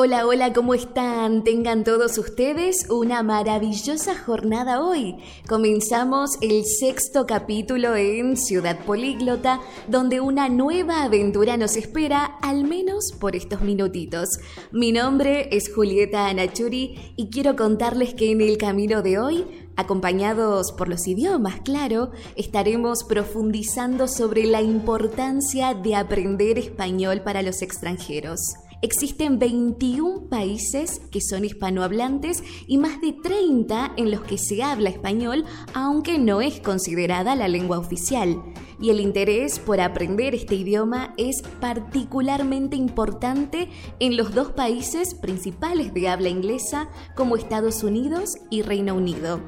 Hola, hola, ¿cómo están? Tengan todos ustedes una maravillosa jornada hoy. Comenzamos el sexto capítulo en Ciudad Políglota, donde una nueva aventura nos espera, al menos por estos minutitos. Mi nombre es Julieta Anachuri y quiero contarles que en el camino de hoy Acompañados por los idiomas, claro, estaremos profundizando sobre la importancia de aprender español para los extranjeros. Existen 21 países que son hispanohablantes y más de 30 en los que se habla español, aunque no es considerada la lengua oficial. Y el interés por aprender este idioma es particularmente importante en los dos países principales de habla inglesa como Estados Unidos y Reino Unido.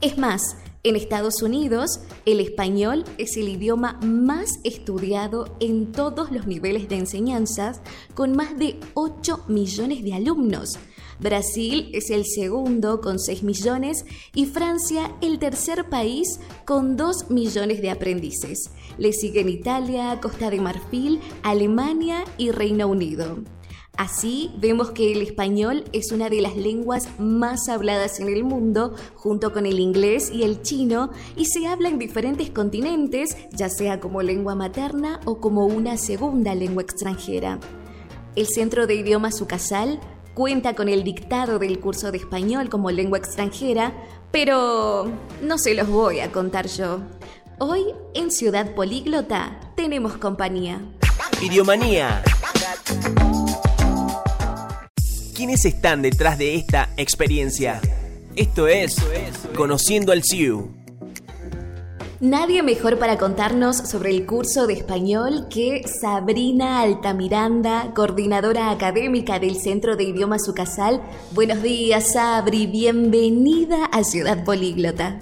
Es más, en Estados Unidos, el español es el idioma más estudiado en todos los niveles de enseñanzas, con más de 8 millones de alumnos. Brasil es el segundo con 6 millones y Francia el tercer país con 2 millones de aprendices. Le siguen Italia, Costa de Marfil, Alemania y Reino Unido. Así vemos que el español es una de las lenguas más habladas en el mundo, junto con el inglés y el chino, y se habla en diferentes continentes, ya sea como lengua materna o como una segunda lengua extranjera. El Centro de Idiomas Sucasal cuenta con el dictado del curso de español como lengua extranjera, pero no se los voy a contar yo. Hoy en Ciudad Políglota tenemos compañía. Idiomanía. ¿Quiénes están detrás de esta experiencia? Esto es Conociendo al CIU. Nadie mejor para contarnos sobre el curso de español que Sabrina Altamiranda, coordinadora académica del Centro de Idiomas Ucasal. Buenos días, Sabri, bienvenida a Ciudad Políglota.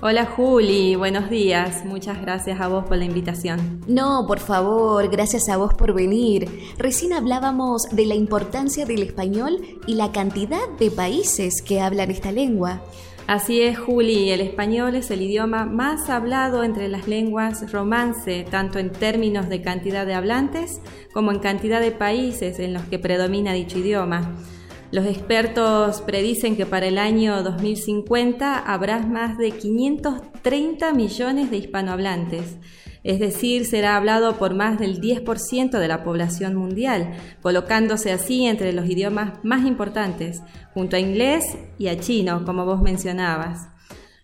Hola Juli, buenos días. Muchas gracias a vos por la invitación. No, por favor, gracias a vos por venir. Recién hablábamos de la importancia del español y la cantidad de países que hablan esta lengua. Así es, Juli, el español es el idioma más hablado entre las lenguas romance, tanto en términos de cantidad de hablantes como en cantidad de países en los que predomina dicho idioma. Los expertos predicen que para el año 2050 habrá más de 530 millones de hispanohablantes, es decir, será hablado por más del 10% de la población mundial, colocándose así entre los idiomas más importantes, junto a inglés y a chino, como vos mencionabas.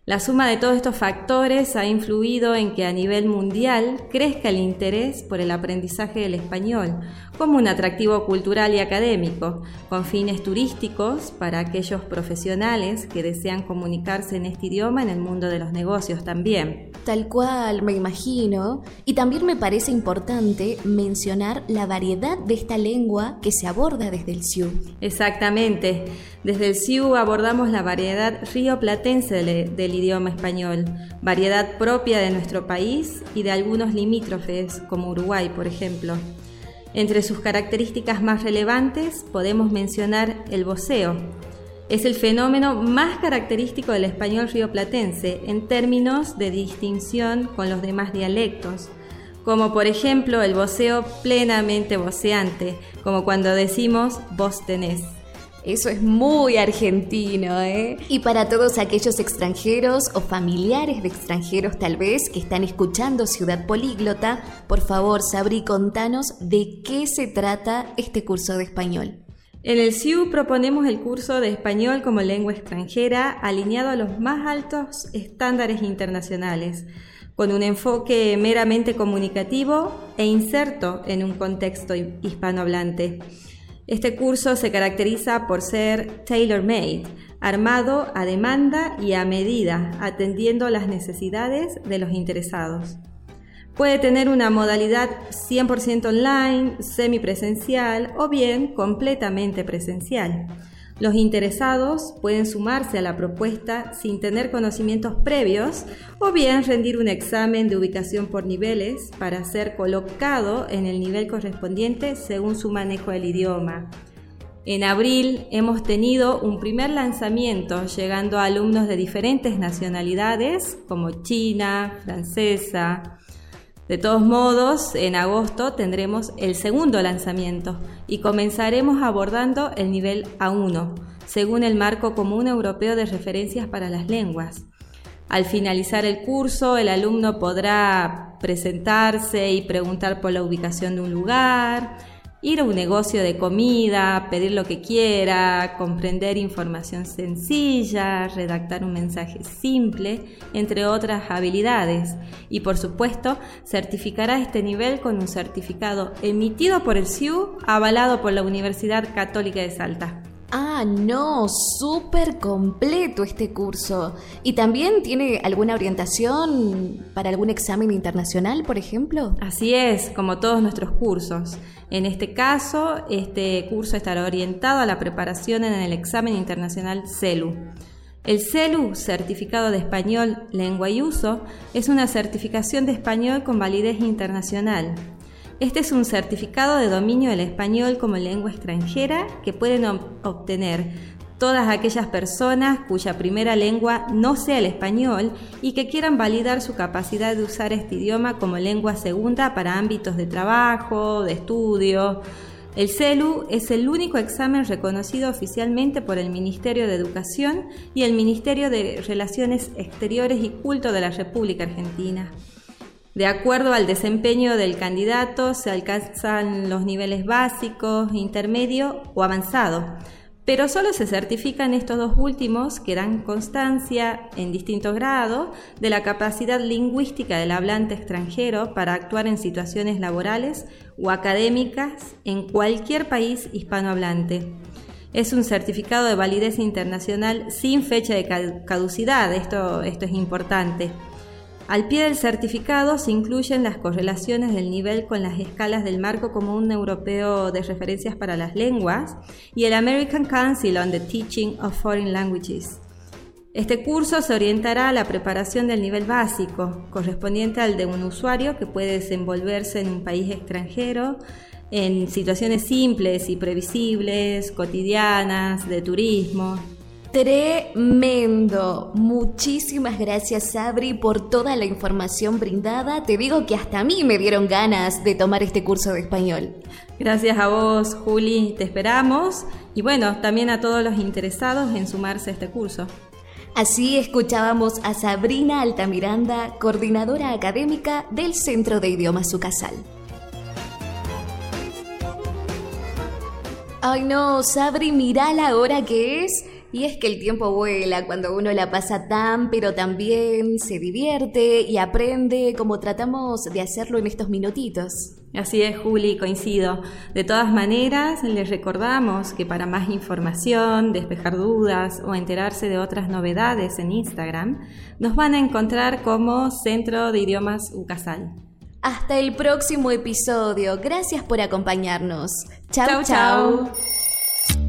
La suma de todos estos factores ha influido en que a nivel mundial crezca el interés por el aprendizaje del español como un atractivo cultural y académico, con fines turísticos para aquellos profesionales que desean comunicarse en este idioma en el mundo de los negocios también. Tal cual, me imagino. Y también me parece importante mencionar la variedad de esta lengua que se aborda desde el SIU. Exactamente. Desde el SIU abordamos la variedad rioplatense del idioma español, variedad propia de nuestro país y de algunos limítrofes, como Uruguay, por ejemplo. Entre sus características más relevantes podemos mencionar el voceo. Es el fenómeno más característico del español rioplatense en términos de distinción con los demás dialectos, como por ejemplo el voceo plenamente voceante, como cuando decimos vos tenés. Eso es muy argentino, ¿eh? Y para todos aquellos extranjeros o familiares de extranjeros tal vez que están escuchando Ciudad Políglota, por favor, Sabri, contanos de qué se trata este curso de español. En el CIU proponemos el curso de español como lengua extranjera alineado a los más altos estándares internacionales, con un enfoque meramente comunicativo e inserto en un contexto hispanohablante. Este curso se caracteriza por ser tailor-made, armado a demanda y a medida, atendiendo las necesidades de los interesados. Puede tener una modalidad 100% online, semipresencial o bien completamente presencial. Los interesados pueden sumarse a la propuesta sin tener conocimientos previos o bien rendir un examen de ubicación por niveles para ser colocado en el nivel correspondiente según su manejo del idioma. En abril hemos tenido un primer lanzamiento llegando a alumnos de diferentes nacionalidades como China, francesa, de todos modos, en agosto tendremos el segundo lanzamiento y comenzaremos abordando el nivel A1, según el marco común europeo de referencias para las lenguas. Al finalizar el curso, el alumno podrá presentarse y preguntar por la ubicación de un lugar, ir a un negocio de comida, pedir lo que quiera, comprender información sencilla, redactar un mensaje simple, entre otras habilidades. Y por supuesto, certificará este nivel con un certificado emitido por el CIU, avalado por la Universidad Católica de Salta. No, súper completo este curso. ¿Y también tiene alguna orientación para algún examen internacional, por ejemplo? Así es, como todos nuestros cursos. En este caso, este curso estará orientado a la preparación en el examen internacional CELU. El CELU, Certificado de Español, Lengua y Uso, es una certificación de español con validez internacional. Este es un certificado de dominio del español como lengua extranjera que pueden obtener todas aquellas personas cuya primera lengua no sea el español y que quieran validar su capacidad de usar este idioma como lengua segunda para ámbitos de trabajo, de estudio. El CELU es el único examen reconocido oficialmente por el Ministerio de Educación y el Ministerio de Relaciones Exteriores y Culto de la República Argentina. De acuerdo al desempeño del candidato se alcanzan los niveles básicos, intermedio o avanzado, pero solo se certifican estos dos últimos que dan constancia en distinto grado de la capacidad lingüística del hablante extranjero para actuar en situaciones laborales o académicas en cualquier país hispanohablante. Es un certificado de validez internacional sin fecha de caducidad, esto, esto es importante. Al pie del certificado se incluyen las correlaciones del nivel con las escalas del Marco Común Europeo de Referencias para las Lenguas y el American Council on the Teaching of Foreign Languages. Este curso se orientará a la preparación del nivel básico, correspondiente al de un usuario que puede desenvolverse en un país extranjero en situaciones simples y previsibles, cotidianas, de turismo, Tremendo. Muchísimas gracias, Sabri, por toda la información brindada. Te digo que hasta a mí me dieron ganas de tomar este curso de español. Gracias a vos, Juli. Te esperamos. Y bueno, también a todos los interesados en sumarse a este curso. Así escuchábamos a Sabrina Altamiranda, coordinadora académica del Centro de Idiomas Sucasal. Ay no, Sabri, mira la hora que es. Y es que el tiempo vuela cuando uno la pasa tan, pero también se divierte y aprende como tratamos de hacerlo en estos minutitos. Así es, Juli, coincido. De todas maneras, les recordamos que para más información, despejar dudas o enterarse de otras novedades en Instagram, nos van a encontrar como Centro de Idiomas Ucasal. Hasta el próximo episodio. Gracias por acompañarnos. Chau, chau.